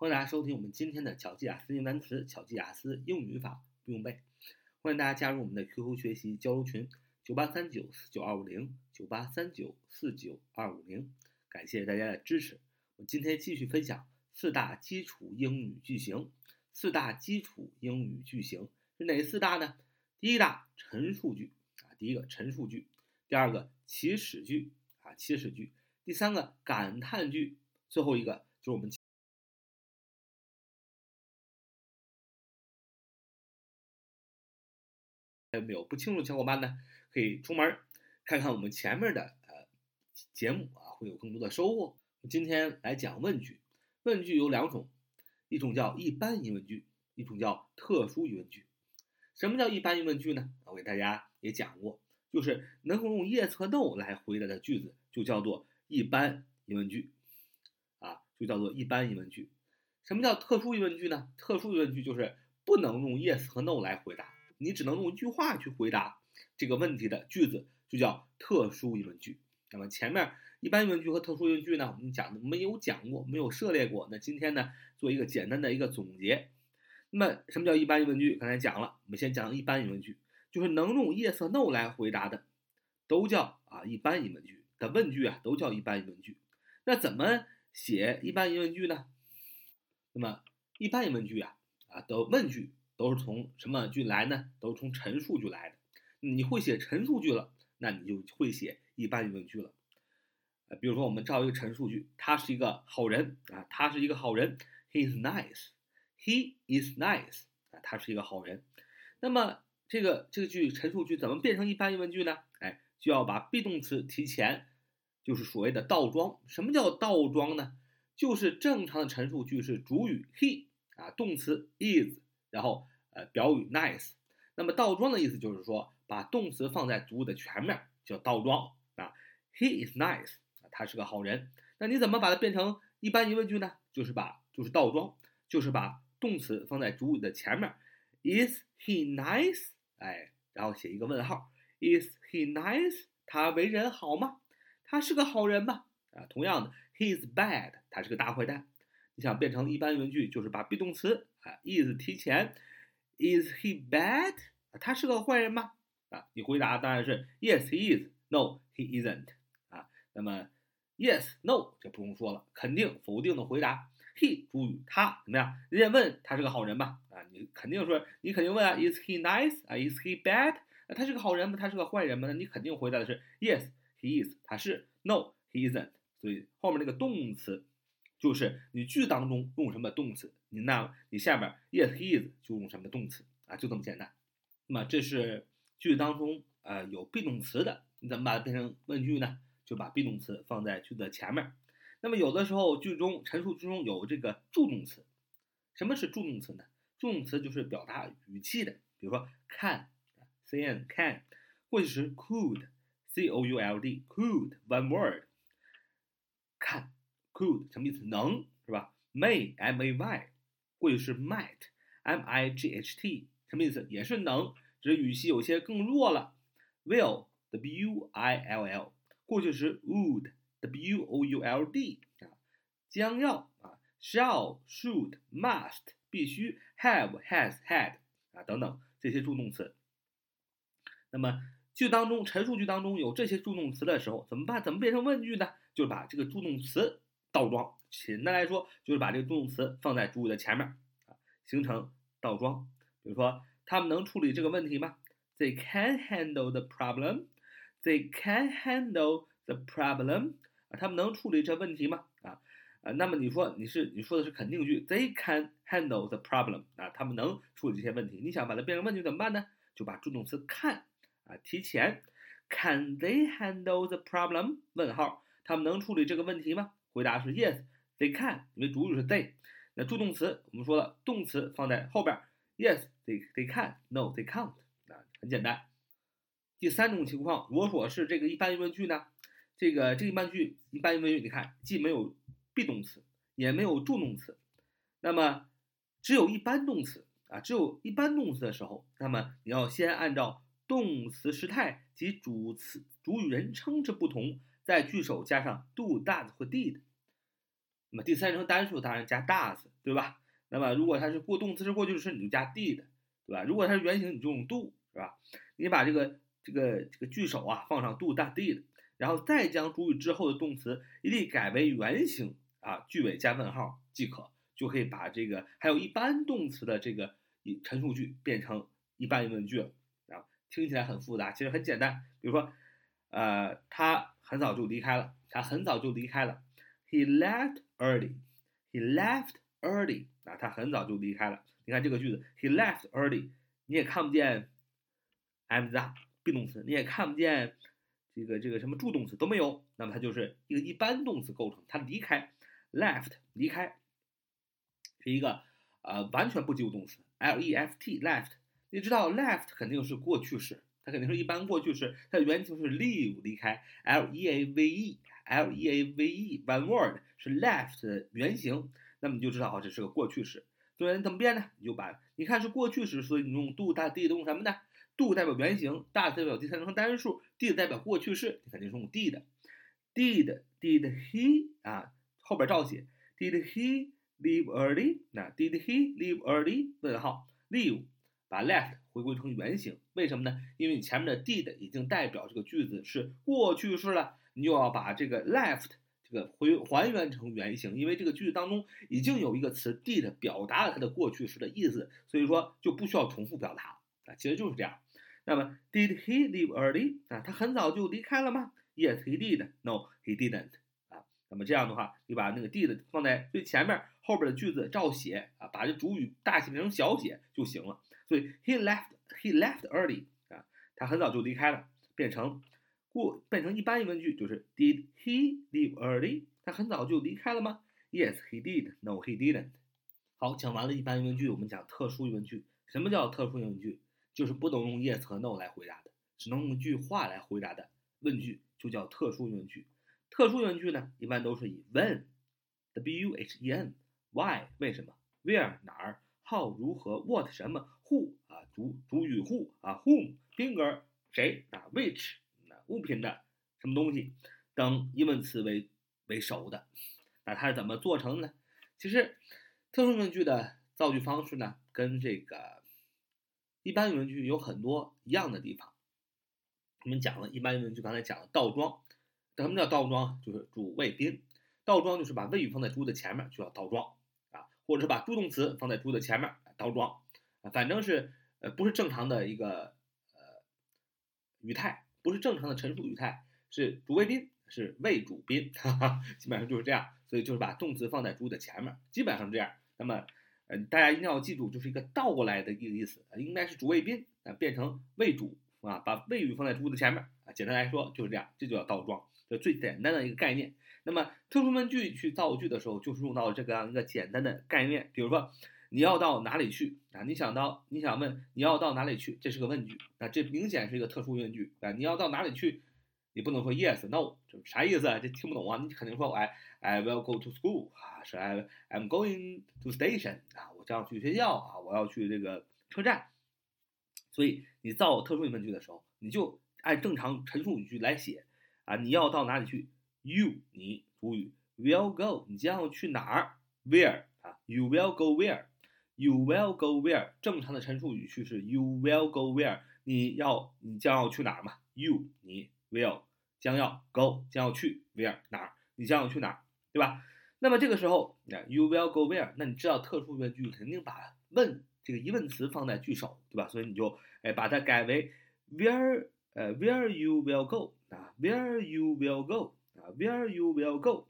欢迎大家收听我们今天的巧记雅思英语单词、巧记雅思英语语法不用背。欢迎大家加入我们的 QQ 学习交流群：九八三九四九二五零九八三九四九二五零。感谢大家的支持。我今天继续分享四大基础英语句型。四大基础英语句型是哪四大呢？第一大陈述句啊，第一个陈述句；第二个祈使句啊，祈使句；第三个感叹句；最后一个就是我们。没有不清楚的小伙伴呢？可以出门看看我们前面的呃节目啊，会有更多的收获。今天来讲问句，问句有两种，一种叫一般疑问句，一种叫特殊疑问句。什么叫一般疑问句呢？我给大家也讲过，就是能够用 yes 和 no 来回答的句子，就叫做一般疑问句啊，就叫做一般疑问句。什么叫特殊疑问句呢？特殊疑问句就是不能用 yes 和 no 来回答。你只能用一句话去回答这个问题的句子，就叫特殊疑问句。那么前面一般疑问句和特殊疑问句呢，我们讲的没有讲过，没有涉猎过。那今天呢，做一个简单的一个总结。那么什么叫一般疑问句？刚才讲了，我们先讲一般疑问句，就是能用 yes no 来回答的，都叫啊一般疑问句的问句啊，都叫一般疑问句。那怎么写一般疑问句呢？那么一般疑问句啊啊的问句。都是从什么句来呢？都是从陈述句来的。你会写陈述句了，那你就会写一般疑问句了。比如说我们造一个陈述句，他是一个好人啊，他是一个好人，He is nice. He is nice. 啊，他是一个好人。那么这个这个句陈述句怎么变成一般疑问句呢？哎，就要把 be 动词提前，就是所谓的倒装。什么叫倒装呢？就是正常的陈述句是主语 he 啊，动词 is。然后，呃，表语 nice，那么倒装的意思就是说，把动词放在主语的前面，叫倒装啊。He is nice，啊，他是个好人。那你怎么把它变成一般疑问句呢？就是把，就是倒装，就是把动词放在主语的前面。Is he nice？哎，然后写一个问号。Is he nice？他为人好吗？他是个好人吗？啊，同样的，He is bad，他是个大坏蛋。你想变成一般疑问句，就是把 be 动词啊 is 提前，is he bad？他是个坏人吗？啊，你回答当然是 yes he is，no he isn't。啊，那么 yes no 就不用说了，肯定否定的回答。he 主语他怎么样？人家问他是个好人吧？啊，你肯定说你肯定问啊，is he nice？啊，is he bad？他是个好人吗？他是个坏人吗？那你肯定回答的是 yes he is，他是 no he isn't。所以后面那个动词。就是你句当中用什么动词，你那你下边 yes he is 就用什么动词啊，就这么简单。那么这是句子当中呃有 be 动词的，你怎么把它变成问句呢？就把 be 动词放在句子的前面。那么有的时候句中陈述句中有这个助动词，什么是助动词呢？助动词就是表达语气的，比如说 can can can，过去时 could c o u l d could one word can。could 什么意思？能是吧？may m a y，过去式 might m i g h t，什么意思？也是能，只是语气有些更弱了。will w i l l，过去时 would w o u l d 啊，将要啊，shall should must 必须 have has had 啊等等这些助动词。那么句当中陈述句当中有这些助动词的时候怎么办？怎么变成问句呢？就把这个助动词。倒装，简单来说就是把这个助动词放在主语的前面啊，形成倒装。比如说，他们能处理这个问题吗？They can handle the problem. They can handle the problem. 啊，他们能处理这问题吗？啊啊，那么你说你是你说的是肯定句，They can handle the problem. 啊，他们能处理这些问题。你想把它变成问句怎么办呢？就把助动词 can 啊提前，Can they handle the problem？问号，他们能处理这个问题吗？回答是 yes，they can，因为主语是 they。那助动词我们说了，动词放在后边，yes，they they can，no they can't，啊，很简单。第三种情况，如果是这个一般疑问句呢，这个这个一般句一般疑问句，你看既没有 be 动词，也没有助动词，那么只有一般动词啊，只有一般动词的时候，那么你要先按照动词时态及主词主语人称之不同。在句首加上 do、does 或 did，那么第三人称单数当然加 does，对吧？那么如果它是过动词是过去式，你就加 did，对吧？如果它是原形，你就用 do，是吧？你把这个这个这个句首啊放上 do、that、did，然后再将主语之后的动词一律改为原形啊，句尾加问号即可，就可以把这个还有一般动词的这个陈述句变成一般疑问句了啊。听起来很复杂，其实很简单。比如说，呃，他很早就离开了，他很早就离开了。He left early. He left early. 啊，他很早就离开了。你看这个句子，He left early，你也看不见 am that be 动词，你也看不见这个这个什么助动词都没有，那么它就是一个一般动词构成。他离开，left 离开是一个呃完全不及物动词，left left。你知道 left 肯定是过去式，肯定是一般过去式，它的原型是 leave 离开，leave leave one word 是 left 的原型。那么你就知道啊，这是个过去式。所以怎么变呢？你就把你看是过去时，所以你用 do、did 用什么呢？do 代表原型，did 代表第三人称单数，did 代表过去式，你肯定是用 did。did did he 啊，后边照写。Did he leave early？那 Did he leave early？问号 leave 把 left 回归成原形，为什么呢？因为你前面的 did 已经代表这个句子是过去式了，你就要把这个 left。这个回还原成原形，因为这个句子当中已经有一个词 did 表达了它的过去式的意思，所以说就不需要重复表达啊，其实就是这样。那么 Did he leave early？啊，他很早就离开了吗？Yes, he did. No, he didn't. 啊，那么这样的话，你把那个 did 放在最前面，后边的句子照写啊，把这主语大写变成小写就行了。所以 he left, he left early 啊，他很早就离开了，变成。过变成一般疑问句就是 Did he leave early？他很早就离开了吗？Yes, he did. No, he didn't. 好，讲完了一般疑问句，我们讲特殊疑问句。什么叫特殊疑问句？就是不能用 yes 和 no 来回答的，只能用一句话来回答的问句就叫特殊疑问句。特殊疑问句呢，一般都是以 when，w h e n why 为什么，where 哪儿，how 如何，what 什么，who 啊主主语 who 啊，whom 宾格谁啊，which。物品的什么东西等疑问词为为首的，那它是怎么做成呢？其实，特殊疑问句的造句方式呢，跟这个一般疑问句有很多一样的地方。我们讲了一般疑问句，刚才讲了倒装。什么叫倒装？就是主谓宾。倒装就是把谓语放在主的前面，就叫倒装啊，或者是把助动词放在主的前面，倒装，反正是呃不是正常的一个呃语态。不是正常的陈述语态，是主谓宾，是谓主宾，哈哈，基本上就是这样。所以就是把动词放在主语的前面，基本上这样。那么，呃，大家一定要记住，就是一个倒过来的一个意思，应该是主谓宾啊变成谓主啊，把谓语放在主语的前面啊。简单来说就是这样，这就叫倒装，这最简单的一个概念。那么特殊问句去造句的时候，就是用到这个样一个简单的概念，比如说。你要到哪里去啊？你想到，你想问你要到哪里去？这是个问句啊，这明显是一个特殊问句啊。你要到哪里去？你不能说 yes no，这啥意思啊？这听不懂啊？你肯定说 I I will go to school 啊，是 I I'm going to station 啊，我将要去学校啊，我要去这个车站。所以你造特殊疑问句的时候，你就按正常陈述语句来写啊。你要到哪里去？You 你主语 will go 你将要去哪儿？Where 啊？You will go where？You will go where？正常的陈述语序是 You will go where？你要你将要去哪儿嘛？You 你 will 将要 go 将要去 where 哪儿？你将要去哪儿？对吧？那么这个时候，那 You will go where？那你知道特殊疑问句肯定把问这个疑问词放在句首，对吧？所以你就哎把它改为 Where 呃 Where you will go 啊 Where you will go 啊 Where you will go？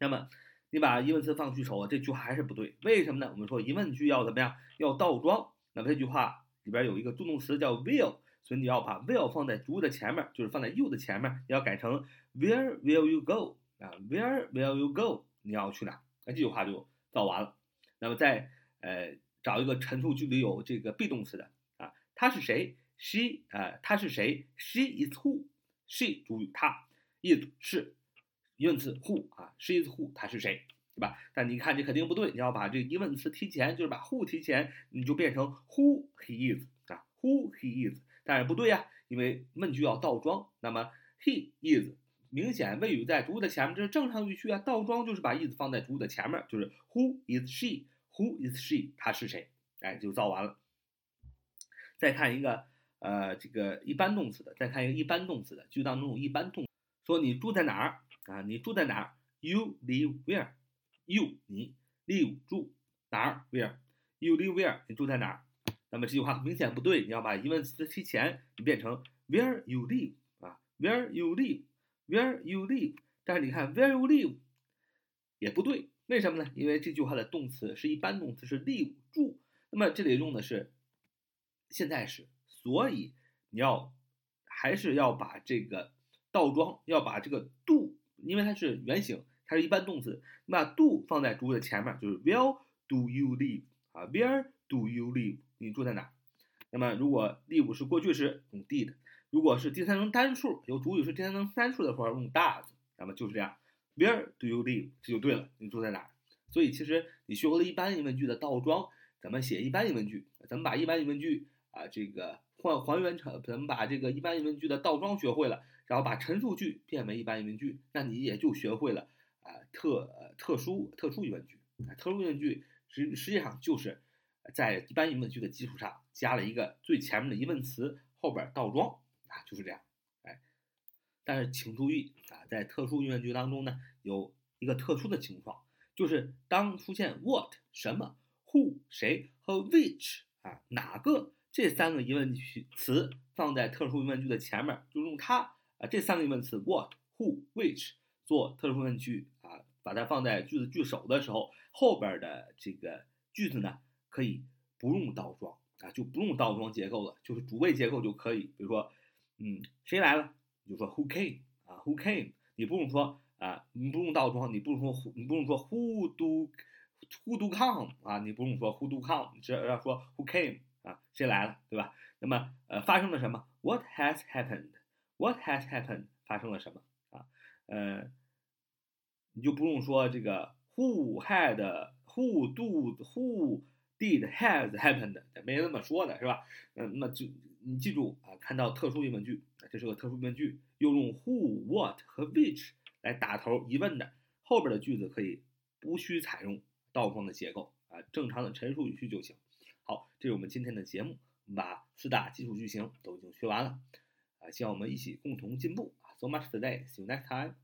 那么。你把疑问词放句首啊，这句话还是不对，为什么呢？我们说疑问句要怎么样？要倒装。那么这句话里边有一个助动词叫 will，所以你要把 will 放在主语的前面，就是放在 you 的前面，你要改成 Where will you go？啊，Where will you go？你要去哪？那这句话就造完了。那么再呃找一个陈述句里有这个 be 动词的啊，他是谁？She 啊，他是谁？She is who？She 主语他，is 是。疑问词 who 啊，she is who，他是谁，对吧？但你看这肯定不对，你要把这个疑问词提前，就是把 who 提前，你就变成 who he is 啊，who he is，当然不对呀，因为问句要倒装，那么 he is 明显谓语在主语的前面，这是正常语序啊。倒装就是把 is 放在主语的前面，就是 Who is she？Who is she？她是谁？哎，就造完了。再看一个，呃，这个一般动词的，再看一个一般动词的，句当中一般动，说你住在哪儿啊？你住在哪儿？You live where？You 你 live 住哪儿？Where？You live where？你住在哪儿？那么这句话明显不对，你要把疑问词提前，你变成 Where you live？啊，Where you live？Where you live？但是你看 Where you live 也不对，为什么呢？因为这句话的动词是一般动词，是 live 住，那么这里用的是现在时，所以你要还是要把这个倒装，要把这个 do，因为它是原形，它是一般动词，你把 do 放在主语的前面，就是 Where do you live？啊，Where do you live？你住在哪？那么如果 live 是过去时，用 did；如果是第三人称单数，有主语是第三人称单数的话，用 does。那么就是这样，Where do you live？这就对了，你住在哪？所以其实你学会了一般疑问句的倒装，怎么写一般疑问句，怎么把一般疑问句啊这个还还原成，咱们把这个一般疑问句的倒装学会了，然后把陈述句变为一般疑问句，那你也就学会了啊特呃特殊特殊疑问句。特殊疑问句实实际上就是。在一般疑问句的基础上加了一个最前面的疑问词，后边倒装啊，就是这样。哎，但是请注意啊，在特殊疑问句当中呢，有一个特殊的情况，就是当出现 what 什么、who 谁和 which 啊哪个这三个疑问句词放在特殊疑问句的前面，就用它啊这三个疑问词 what、who、which 做特殊疑问句啊，把它放在句子句首的时候，后边的这个句子呢。可以不用倒装啊，就不用倒装结构了，就是主谓结构就可以。比如说，嗯，谁来了？你就说 Who came 啊？Who came？你不用说啊，你不用倒装，你不用说，你不用说 Who do Who do come 啊？你不用说 Who do come，只要说 Who came 啊？谁来了，对吧？那么呃，发生了什么？What has happened？What has happened？发生了什么啊？呃，你就不用说这个 Who had？Who do Who？Did has happened？没那么说的是吧？嗯，那么就你记住啊，看到特殊疑问句，这是个特殊疑问句，又用 who、what 和 which 来打头疑问的，后边的句子可以不需采用倒装的结构啊，正常的陈述语序就行。好，这是我们今天的节目，我们把四大基础句型都已经学完了啊，希望我们一起共同进步啊。So much today. See you next time.